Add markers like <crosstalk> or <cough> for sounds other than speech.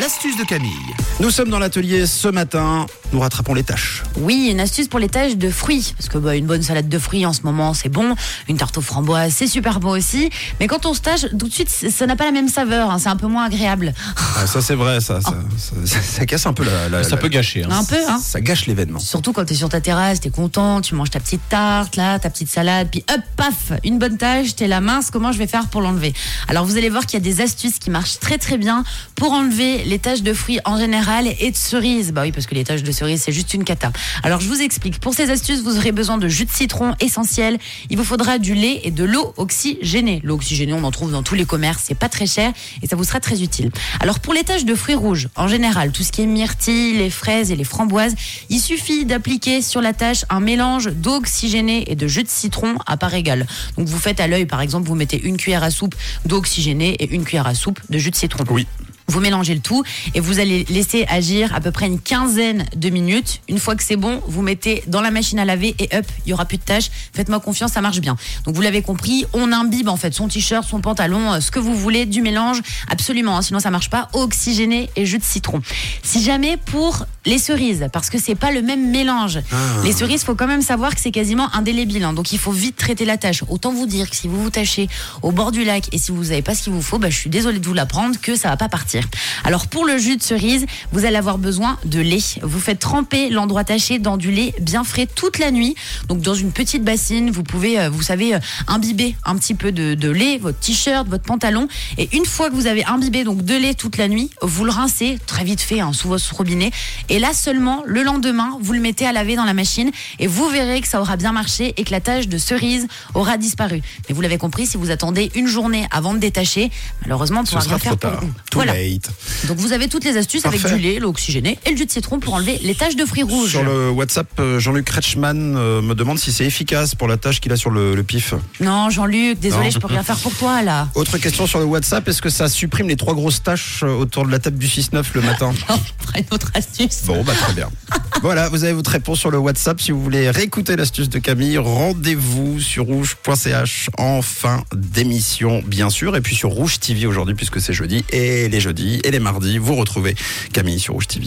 L'astuce de Camille. Nous sommes dans l'atelier ce matin. Nous rattrapons les tâches. Oui, une astuce pour les tâches de fruits. Parce que bah, une bonne salade de fruits en ce moment, c'est bon. Une tarte aux framboises, c'est super bon aussi. Mais quand on se tâche, tout de suite, ça n'a pas la même saveur. hein. C'est un peu moins agréable. Ah, ça c'est vrai, ça ça, ça- ça- ça casse un peu la. la- Ça la- peut gâcher. hein. Un peu, hein. Ça gâche l'événement. Surtout quand t'es sur ta terrasse, t'es content, tu manges ta petite tarte, là, ta petite salade, puis hop, paf, une bonne tâche, t'es la mince, comment je vais faire pour l'enlever? Alors vous allez voir qu'il y a des astuces qui marchent très très bien pour enlever les taches de fruits en général et de cerises. Bah oui, parce que les taches de cerises, c'est juste une cata. Alors je vous explique, pour ces astuces, vous aurez besoin de jus de citron essentiel, il vous faudra du lait et de l'eau oxygénée. L'eau oxygénée, on en trouve dans tous les commerces, c'est pas très cher et ça vous sera très utile. Alors pour les taches de fruits rouges, en général, tout ce qui est myrtille, les fraises et les framboises, il suffit d'appliquer sur la tâche un mélange d'eau oxygénée et de jus de citron à part égale. Donc vous faites à l'œil, par exemple, vous mettez une cuillère à soupe d'eau oxygénée et une cuillère à soupe de jus de citron. Oui. Vous mélangez le tout et vous allez laisser agir à peu près une quinzaine de minutes. Une fois que c'est bon, vous mettez dans la machine à laver et hop, il y aura plus de tâches. Faites-moi confiance, ça marche bien. Donc vous l'avez compris, on imbibe en fait son t-shirt, son pantalon, euh, ce que vous voulez du mélange, absolument. hein, sinon ça marche pas. Eau oxygénée et jus de citron. Si jamais pour les cerises, parce que c'est pas le même mélange. Les cerises, faut quand même savoir que c'est quasiment indélébile. hein, donc il faut vite traiter la tâche. Autant vous dire que si vous vous tâchez au bord du lac et si vous n'avez pas ce qu'il vous faut, bah, je suis désolée de vous l'apprendre que ça va pas partir. Alors pour le jus de cerise, vous allez avoir besoin de lait. Vous faites tremper l'endroit taché dans du lait bien frais toute la nuit. Donc dans une petite bassine, vous pouvez, euh, vous savez, euh, imbiber un petit peu de, de lait, votre t-shirt, votre pantalon. Et une fois que vous avez imbibé donc de lait toute la nuit, vous le rincez très vite fait hein, sous votre robinet. Et là seulement, le lendemain, vous le mettez à laver dans la machine et vous verrez que ça aura bien marché et que la tache de cerise aura disparu. Mais vous l'avez compris, si vous attendez une journée avant de détacher, malheureusement, on ne pourra rien faire pour vous. Voilà. late. Donc vous avez toutes les astuces avec du lait, l'eau oxygénée et le jus de citron pour enlever les taches de fruits rouges. Sur le WhatsApp, euh, Jean-Luc Kretschmann euh, me demande si c'est efficace pour la tâche qu'il a sur le, le pif. Non, Jean-Luc, désolé, Non. je peux rien faire pour toi là. <laughs> Autre question sur le WhatsApp, est-ce que ça supprime les trois grosses tâches euh, autour de la table du 6-9 le matin? <laughs> Une autre astuce. Bon, bah très bien. <laughs> Voilà, vous avez votre réponse sur le WhatsApp. Si vous voulez réécouter l'astuce de Camille, rendez-vous sur rouge.ch en fin d'émission, bien sûr. Et puis sur Rouge TV aujourd'hui, puisque c'est jeudi. Et les jeudis et les mardis, vous retrouvez Camille sur Rouge TV.